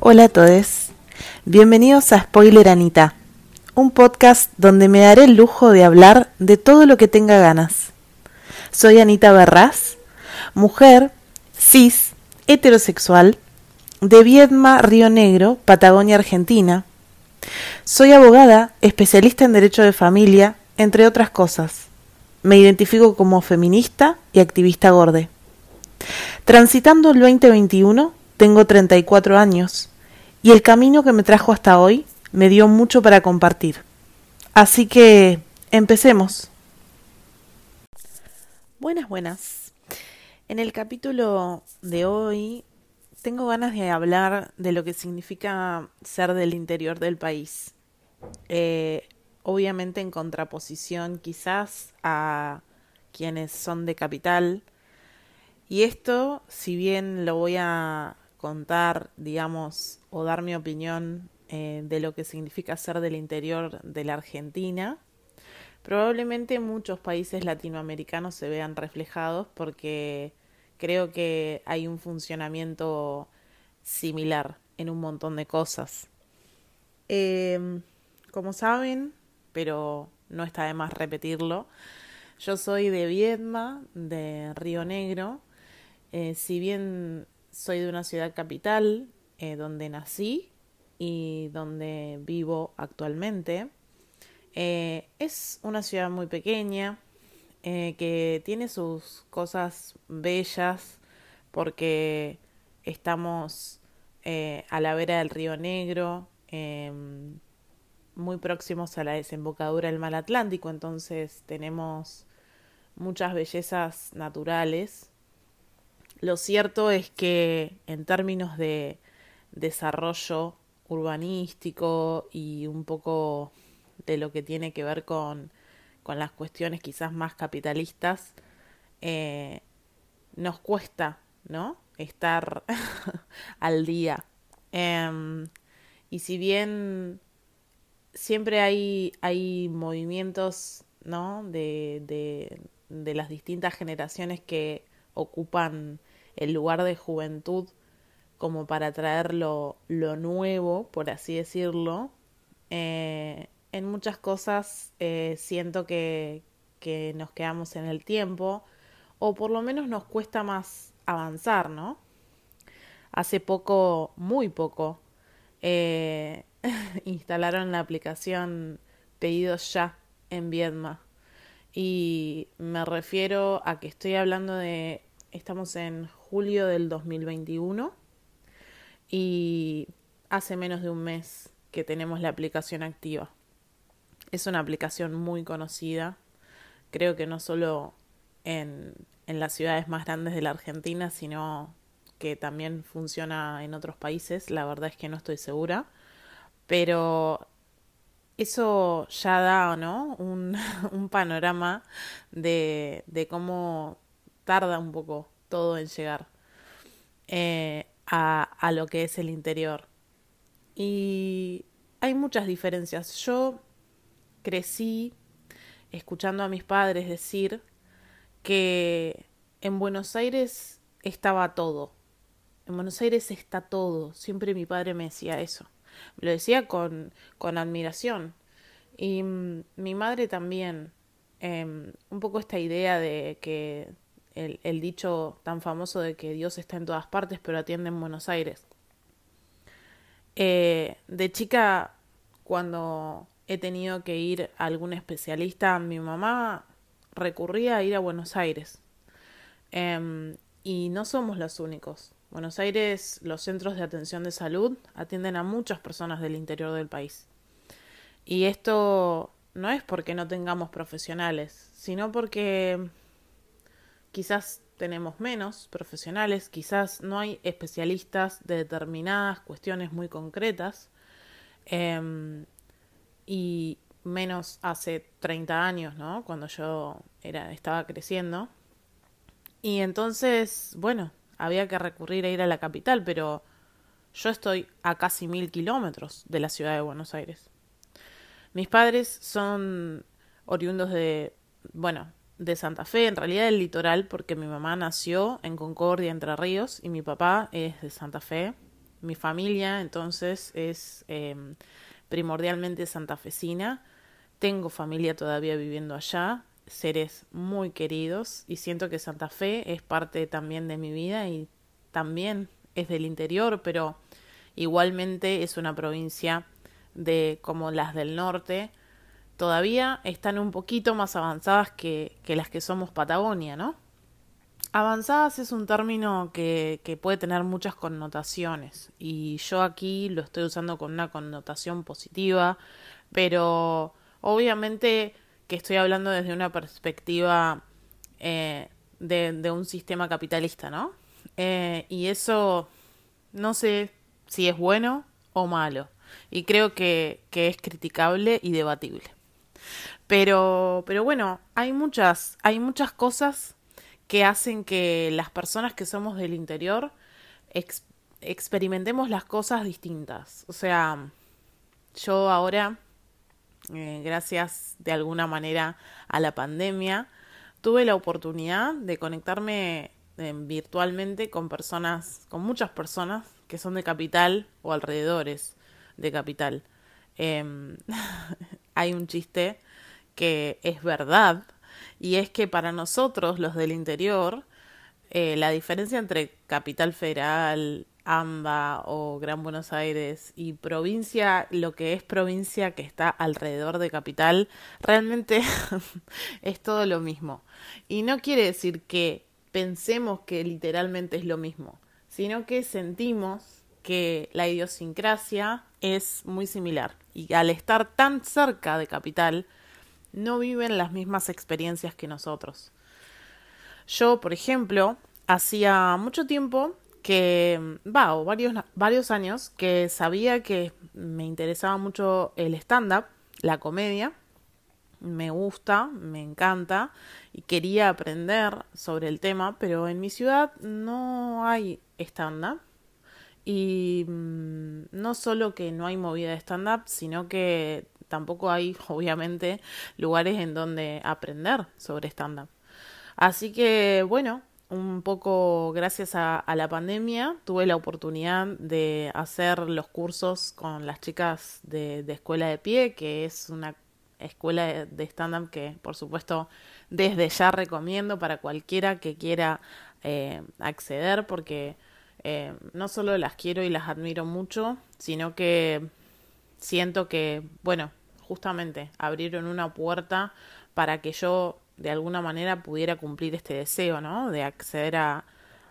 Hola a todos, bienvenidos a Spoiler Anita, un podcast donde me daré el lujo de hablar de todo lo que tenga ganas. Soy Anita Berraz, mujer, cis, heterosexual, de Viedma, Río Negro, Patagonia, Argentina. Soy abogada, especialista en derecho de familia, entre otras cosas. Me identifico como feminista y activista gorde. Transitando el 2021, tengo 34 años y el camino que me trajo hasta hoy me dio mucho para compartir. Así que empecemos. Buenas, buenas. En el capítulo de hoy tengo ganas de hablar de lo que significa ser del interior del país. Eh, obviamente en contraposición quizás a quienes son de capital. Y esto, si bien lo voy a contar, digamos, o dar mi opinión eh, de lo que significa ser del interior de la Argentina, probablemente muchos países latinoamericanos se vean reflejados porque creo que hay un funcionamiento similar en un montón de cosas. Em, como saben, pero no está de más repetirlo, yo soy de Viedma, de Río Negro. Eh, si bien soy de una ciudad capital eh, donde nací y donde vivo actualmente. Eh, es una ciudad muy pequeña eh, que tiene sus cosas bellas porque estamos a la vera del río Negro, em, muy próximos a la desembocadura del mar Atlántico, entonces tenemos muchas bellezas naturales lo cierto es que en términos de desarrollo urbanístico y un poco de lo que tiene que ver con, con las cuestiones quizás más capitalistas, eh, nos cuesta, ¿no? Estar al día. Em, y si bien siempre hay, hay movimientos, ¿no? De, de, de las distintas generaciones que ocupan el lugar de juventud como para traer lo, nuevo, por así decirlo. Eh, en muchas cosas eh, siento que, que nos quedamos en el tiempo o por lo menos nos cuesta más avanzar, ¿no? Hace poco, muy poco, eh, instalaron la aplicación Pedidos Ya en Viedma. Y me refiero a que estoy hablando de Estamos en julio del 2021 y hace menos de un mes que tenemos la aplicación activa. Es una aplicación muy conocida, creo que no solo en, en las ciudades más grandes de la Argentina, sino que también funciona en otros países, la verdad es que no estoy segura, pero eso ya da ¿no? un, un panorama de, de cómo tarda un poco todo en llegar eh, a, a lo que es el interior. Y hay muchas diferencias. Yo crecí escuchando a mis padres decir que en Buenos Aires estaba todo. En Buenos Aires está todo. Siempre mi padre me decía eso. Me lo decía con, con admiración. Y mm, mi madre también. Em, un poco esta idea de que el, dicho tan famoso de que Dios está en todas partes pero atiende en Buenos Aires. Eh, de chica, cuando he tenido que ir a algún especialista, mi mamá recurría a ir a Buenos Aires. Em, y no somos los únicos. Buenos Aires, los centros de atención de salud atienden a muchas personas del interior del país. Y esto no es porque no tengamos profesionales, sino porque quizás tenemos menos profesionales, quizás no hay especialistas de determinadas cuestiones muy concretas em, y menos hace 30 años, ¿no? Cuando yo era, estaba creciendo. Y entonces, bueno, había que recurrir a ir a la capital, pero yo estoy a casi mil kilómetros de la ciudad de Buenos Aires. Mis padres son oriundos de, bueno, de Santa Fe, en realidad del litoral, porque mi mamá nació en Concordia, Entre Ríos, y mi papá es de Santa Fe. mi familia entonces es em, primordialmente santafesina. Tengo familia todavía viviendo allá, seres muy queridos y siento que Santa Fe es parte también de mi vida y también es del interior, pero igualmente es una provincia de como las del norte, todavía están un poquito más avanzadas que, las que somos Patagonia, ¿no? Avanzadas es un término que, puede tener muchas connotaciones y yo aquí lo estoy usando con una connotación positiva, pero obviamente que estoy hablando desde una perspectiva eh, de, un sistema capitalista, ¿no? Eh, y eso no sé si es bueno o malo y creo que es criticable y debatible. Pero, pero bueno, hay muchas, hay muchas cosas que hacen que las personas que somos del interior ex experimentemos las cosas distintas. O sea, yo ahora, eh, gracias de alguna manera a la pandemia, tuve la oportunidad de conectarme eh, virtualmente con personas, con muchas personas que son de capital o alrededores de capital. Eh, hay un chiste que es verdad, y es que para nosotros, los del interior, eh, la diferencia entre Capital Federal, AMBA o Gran Buenos Aires y provincia, lo que es provincia que está alrededor de capital, realmente es todo lo mismo. Y no quiere decir que pensemos que literalmente es lo mismo, sino que sentimos que la idiosincrasia es muy similar. Y al estar tan cerca de capital, no viven las mismas experiencias que nosotros. Yo, por ejemplo, hacía mucho tiempo que, va, o varios, varios años, que sabía que me interesaba mucho el stand-up, la comedia, me gusta, me encanta y quería aprender sobre el tema, pero en mi ciudad no hay stand-up. Y mm, no solo que no hay movida de stand-up, sino que tampoco hay, obviamente, lugares en donde aprender sobre stand-up. Así que, bueno, un poco gracias a, la pandemia tuve la oportunidad de hacer los cursos con las chicas de, de Escuela de Pie, que es una escuela de stand-up que, por supuesto, desde ya recomiendo para cualquiera que quiera eh, acceder, porque eh, no solo las quiero y las admiro mucho, sino que siento que, bueno, justamente abrieron una puerta para que yo de alguna manera pudiera cumplir este deseo, ¿no? De acceder a,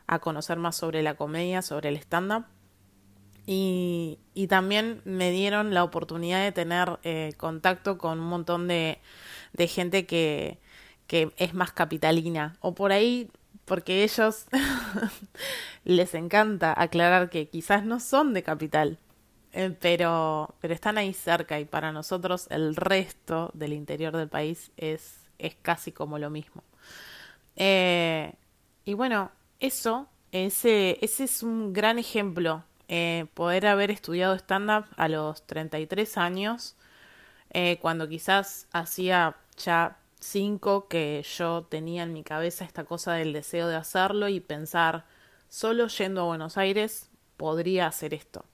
a conocer más sobre la comedia, sobre el stand-up. Y, y, también me dieron la oportunidad de tener eh, contacto con un montón de, de gente que, que es más capitalina. O por ahí, porque ellos les encanta aclarar que quizás no son de capital, eh, pero, pero están ahí cerca y para nosotros el resto del interior del país es, es casi como lo mismo. Eh, y bueno, eso, ese, ese es un gran ejemplo. Eh, poder haber estudiado stand-up a los 33 años, cuando quizás hacía ya cinco que yo tenía en mi cabeza esta cosa del deseo de hacerlo y pensar, solo yendo a Buenos Aires podría hacer esto.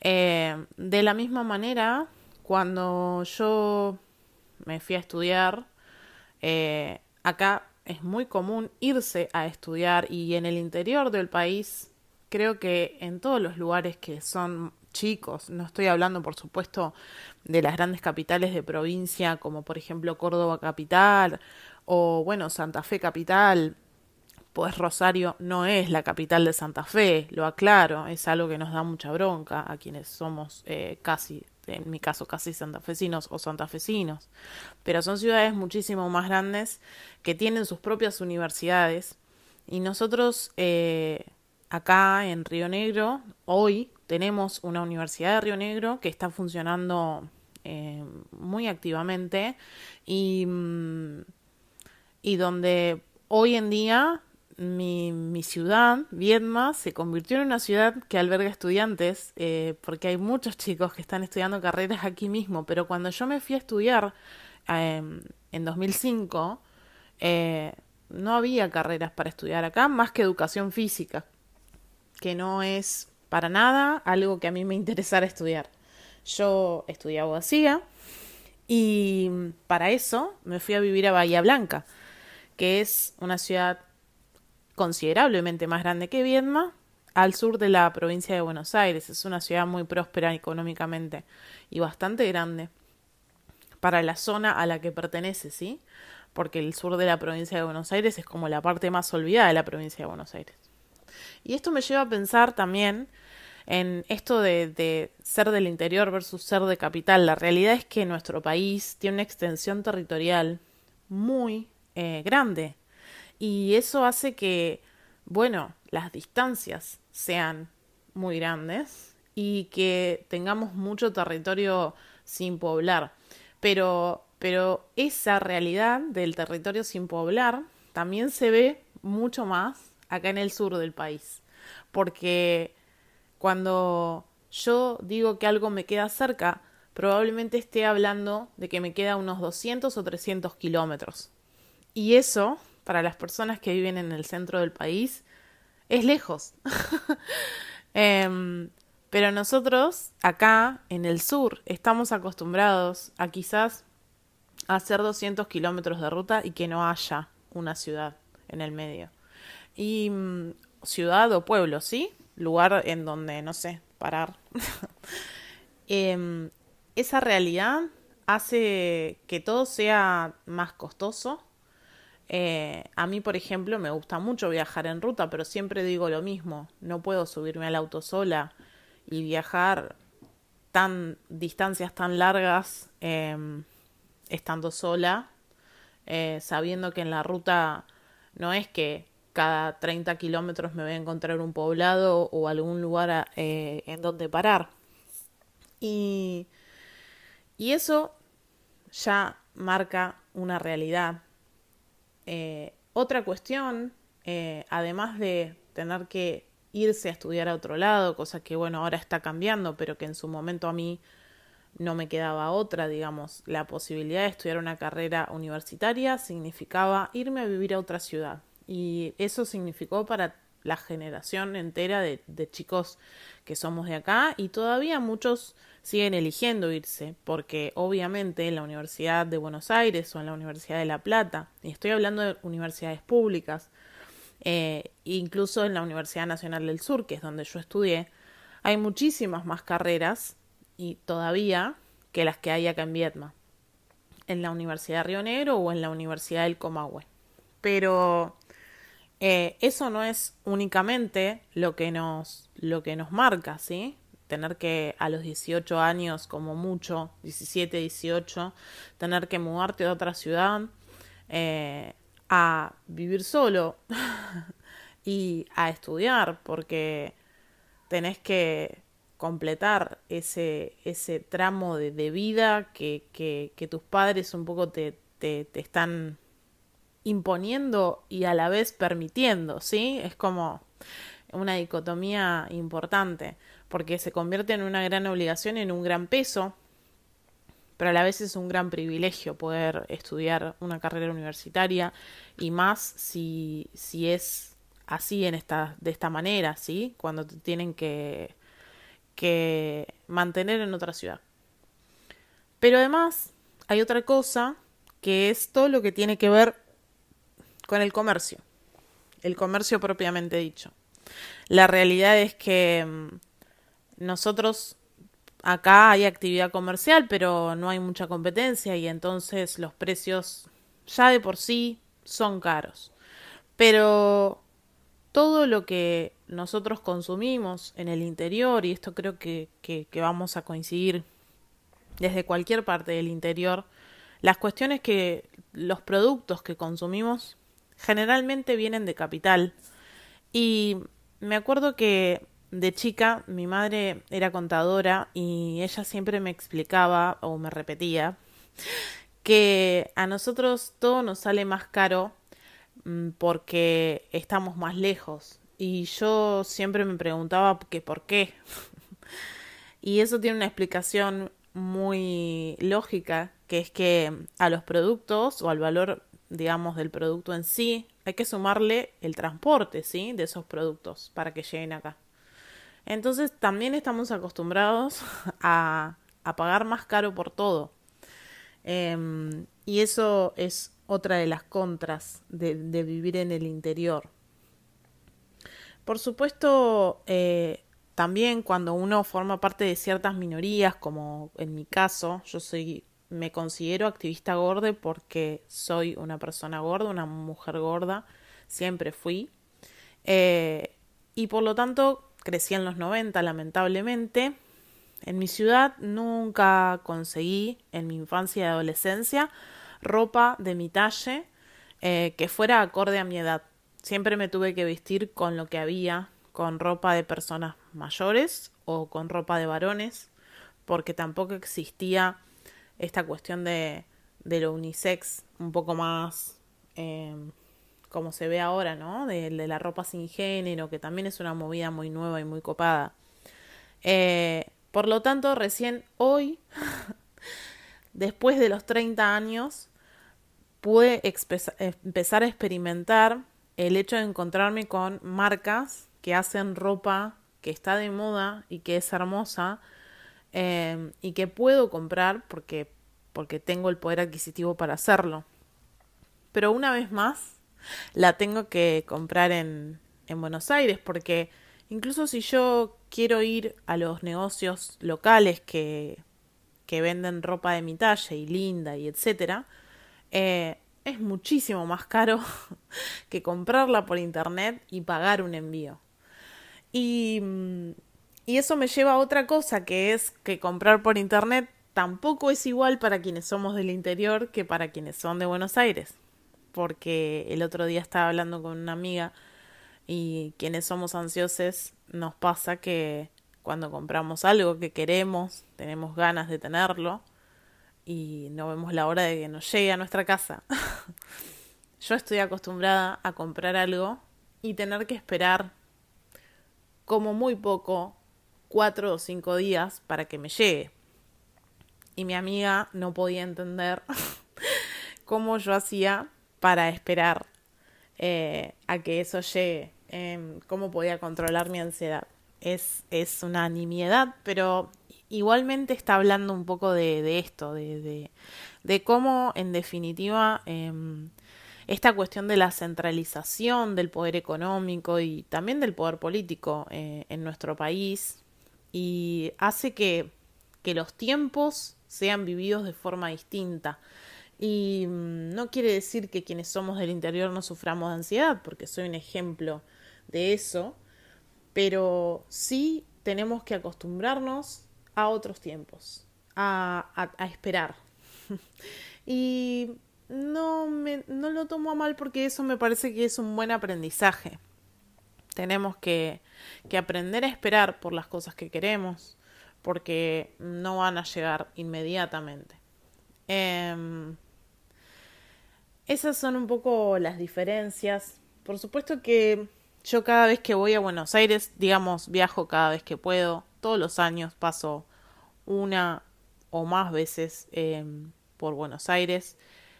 Eh, de la misma manera, cuando yo me fui a estudiar, eh, acá es muy común irse a estudiar y en el interior del país, creo que en todos los lugares que son chicos, no estoy hablando por supuesto de las grandes capitales de provincia como por ejemplo Córdoba capital o bueno Santa Fe capital, pues Rosario no es la capital de Santa Fe, lo aclaro, es algo que nos da mucha bronca a quienes somos eh, casi, en mi caso, casi santafesinos o santafesinos. Pero son ciudades muchísimo más grandes que tienen sus propias universidades y nosotros eh, acá en Río Negro, hoy tenemos una universidad de Río Negro que está funcionando eh, muy activamente y, mm, y donde hoy en día mi, mi ciudad, Viedma, se convirtió en una ciudad que alberga estudiantes, eh, porque hay muchos chicos que están estudiando carreras aquí mismo, pero cuando yo me fui a estudiar eh, en 2005, eh, no había carreras para estudiar acá más que educación física, que no es para nada algo que a mí me interesara estudiar. Yo estudié abogacía y para eso me fui a vivir a Bahía Blanca, que es una ciudad considerablemente más grande que Viedma, al sur de la provincia de Buenos Aires. Es una ciudad muy próspera económicamente y bastante grande para la zona a la que pertenece, ¿sí? Porque el sur de la provincia de Buenos Aires es como la parte más olvidada de la provincia de Buenos Aires. Y esto me lleva a pensar también en esto de, ser del interior versus ser de capital. La realidad es que nuestro país tiene una extensión territorial muy eh, grande y eso hace que, bueno, las distancias sean muy grandes y que tengamos mucho territorio sin poblar. Pero, pero esa realidad del territorio sin poblar también se ve mucho más acá en el sur del país. Porque cuando yo digo que algo me queda cerca, probablemente esté hablando de que me queda unos 200 o 300 kilómetros. Y eso, para las personas que viven en el centro del país, es lejos. Em, pero nosotros, acá, en el sur, estamos acostumbrados a quizás hacer 200 kilómetros de ruta y que no haya una ciudad en el medio. Y mm, ciudad o pueblo, ¿sí? Lugar en donde, no sé, parar. Em, esa realidad hace que todo sea más costoso. Eh, a mí, por ejemplo, me gusta mucho viajar en ruta, pero siempre digo lo mismo. No puedo subirme al auto sola y viajar tan distancias tan largas em, estando sola, eh, sabiendo que en la ruta no es que cada 30 kilómetros me voy a encontrar un poblado o algún lugar eh, en donde parar. Y, y, eso ya marca una realidad. Eh, otra cuestión, eh, además de tener que irse a estudiar a otro lado, cosa que bueno, ahora está cambiando, pero que en su momento a mí no me quedaba otra, digamos, la posibilidad de estudiar una carrera universitaria significaba irme a vivir a otra ciudad. Y eso significó para la generación entera de, chicos que somos de acá y todavía muchos siguen eligiendo irse porque obviamente en la Universidad de Buenos Aires o en la Universidad de La Plata, y estoy hablando de universidades públicas, eh, incluso en la Universidad Nacional del Sur, que es donde yo estudié, hay muchísimas más carreras y todavía que las que hay acá en Vietnam, en la Universidad de Río Negro o en la Universidad del Comahue. Pero eh, eso no es únicamente lo que nos, lo que nos marca, ¿sí? Tener que a los 18 años, como mucho, 17, 18, tener que mudarte a otra ciudad, eh, a vivir solo y a estudiar, porque tenés que completar ese, ese tramo de, vida que, que, que, tus padres un poco te, te, te están imponiendo y a la vez permitiendo, ¿sí? Es como una dicotomía importante, porque se convierte en una gran obligación, en un gran peso, pero a la vez es un gran privilegio poder estudiar una carrera universitaria y más si, si es así en esta, de esta manera, ¿sí? Cuando te tienen que, que mantener en otra ciudad. Pero además hay otra cosa que es todo lo que tiene que ver con el comercio, el comercio propiamente dicho. La realidad es que mm, nosotros acá hay actividad comercial, pero no hay mucha competencia y entonces los precios ya de por sí son caros. Pero todo lo que nosotros consumimos en el interior, y esto creo que, vamos a coincidir desde cualquier parte del interior, las cuestiones que los productos que consumimos generalmente vienen de capital. Y me acuerdo que de chica mi madre era contadora y ella siempre me explicaba o me repetía que a nosotros todo nos sale más caro mm, porque estamos más lejos. Y yo siempre me preguntaba que por qué. y eso tiene una explicación muy lógica, que es que a los productos o al valor digamos, del producto en sí, hay que sumarle el transporte, ¿sí? De esos productos para que lleguen acá. Entonces también estamos acostumbrados a, pagar más caro por todo. Em, y eso es otra de las contras de, de vivir en el interior. Por supuesto, eh, también cuando uno forma parte de ciertas minorías, como en mi caso, yo soy, me considero activista gorda porque soy una persona gorda, una mujer gorda, siempre fui. Eh, y por lo tanto crecí en los 90, lamentablemente. En mi ciudad nunca conseguí, en mi infancia y adolescencia, ropa de mi talle eh, que fuera acorde a mi edad. Siempre me tuve que vestir con lo que había, con ropa de personas mayores o con ropa de varones, porque tampoco existía esta cuestión de, de lo unisex un poco más eh, como se ve ahora, ¿no? De, la ropa sin género, que también es una movida muy nueva y muy copada. Eh, por lo tanto, recién hoy, después de los 30 años, pude empezar a experimentar el hecho de encontrarme con marcas que hacen ropa que está de moda y que es hermosa eh, y que puedo comprar porque, porque tengo el poder adquisitivo para hacerlo. Pero una vez más, la tengo que comprar en, en Buenos Aires porque incluso si yo quiero ir a los negocios locales que, que venden ropa de mi talla y linda y etcétera, eh, es muchísimo más caro que comprarla por internet y pagar un envío. Y, y eso me lleva a otra cosa, que es que comprar por internet tampoco es igual para quienes somos del interior que para quienes son de Buenos Aires. Porque el otro día estaba hablando con una amiga y quienes somos ansiosos nos pasa que cuando compramos algo que queremos, tenemos ganas de tenerlo, y no vemos la hora de que nos llegue a nuestra casa. Yo estoy acostumbrada a comprar algo y tener que esperar como muy poco, cuatro o cinco días para que me llegue. Y mi amiga no podía entender cómo yo hacía para esperar eh, a que eso llegue, eh, cómo podía controlar mi ansiedad. Es, es una nimiedad, pero igualmente está hablando un poco de, esto, de, de, cómo en definitiva eh, esta cuestión de la centralización del poder económico y también del poder político eh, en nuestro país y hace que, que los tiempos sean vividos de forma distinta. Y mm, no quiere decir que quienes somos del interior no suframos de ansiedad, porque soy un ejemplo de eso, pero sí tenemos que acostumbrarnos a otros tiempos, a, a, a esperar. y no, me, no lo tomo a mal porque eso me parece que es un buen aprendizaje. Tenemos que, que aprender a esperar por las cosas que queremos, porque no van a llegar inmediatamente. Eh, esas son un poco las diferencias. Por supuesto que yo cada vez que voy a Buenos Aires, digamos, viajo cada vez que puedo, todos los años paso una o más veces eh, por Buenos Aires.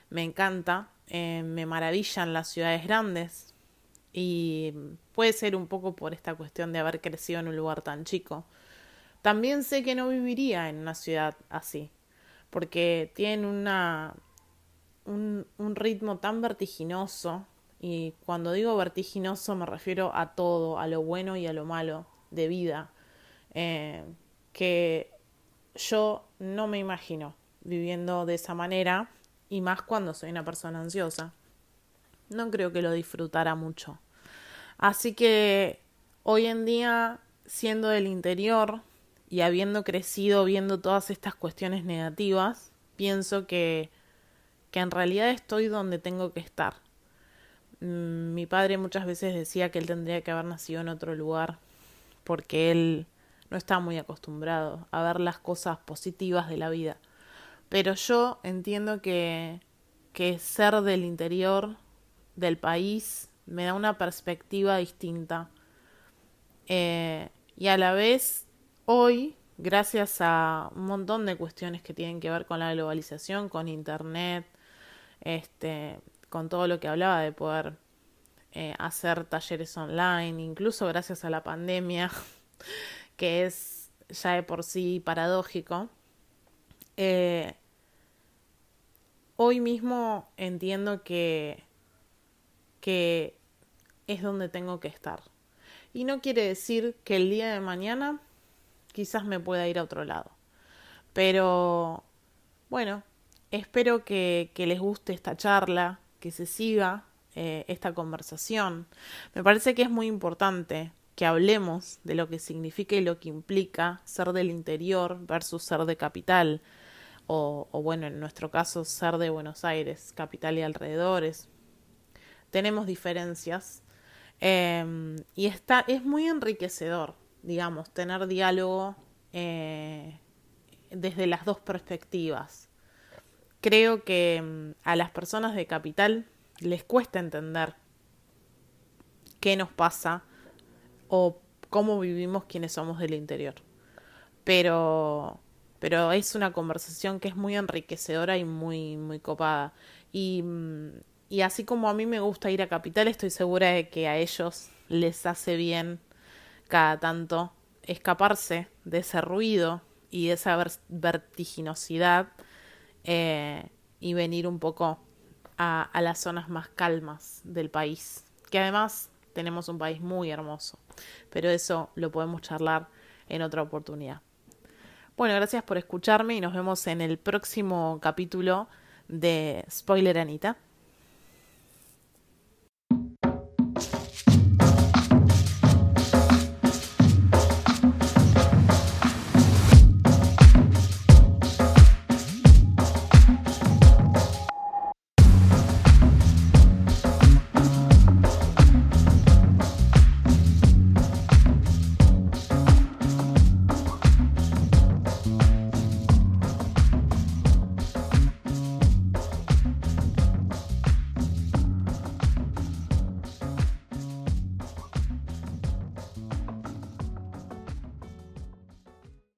Me encanta, eh, me maravillan las ciudades grandes y puede ser un poco por esta cuestión de haber crecido en un lugar tan chico. También sé que no viviría en una ciudad así, porque tienen una, un, ritmo tan vertiginoso, y cuando digo vertiginoso me refiero a todo, a lo bueno y a lo malo de vida, eh, que yo no me imagino viviendo de esa manera y más cuando soy una persona ansiosa. No creo que lo disfrutara mucho. Así que hoy en día, siendo del interior y habiendo crecido viendo todas estas cuestiones negativas, pienso que, que en realidad estoy donde tengo que estar. Mm, mi padre muchas veces decía que él tendría que haber nacido en otro lugar porque él no está muy acostumbrado a ver las cosas positivas de la vida. Pero yo entiendo que, que ser del interior del país me da una perspectiva distinta. Eh, y a la vez, hoy, gracias a un montón de cuestiones que tienen que ver con la globalización, con Internet, este, con todo lo que hablaba de poder eh, hacer talleres online, incluso gracias a la pandemia, que es ya de por sí paradójico, eh, hoy mismo entiendo que, que es donde tengo que estar. Y no quiere decir que el día de mañana quizás me pueda ir a otro lado. Pero bueno, espero que, les guste esta charla, que se siga eh, esta conversación. Me parece que es muy importante que hablemos de lo que significa y lo que implica ser del interior versus ser de capital, o, bueno, en nuestro caso, ser de Buenos Aires, capital y alrededores. Tenemos diferencias em, y está, es muy enriquecedor, digamos, tener diálogo eh, desde las dos perspectivas. Creo que mm, a las personas de capital les cuesta entender qué nos pasa o cómo vivimos quienes somos del interior. Pero, pero es una conversación que es muy enriquecedora y muy, muy copada. Y, mm, y así como a mí me gusta ir a Capital, estoy segura de que a ellos les hace bien cada tanto escaparse de ese ruido y de esa vertiginosidad eh, y venir un poco a, a las zonas más calmas del país, que además tenemos un país muy hermoso, pero eso lo podemos charlar en otra oportunidad. Bueno, gracias por escucharme y nos vemos en el próximo capítulo de Spoiler Anita.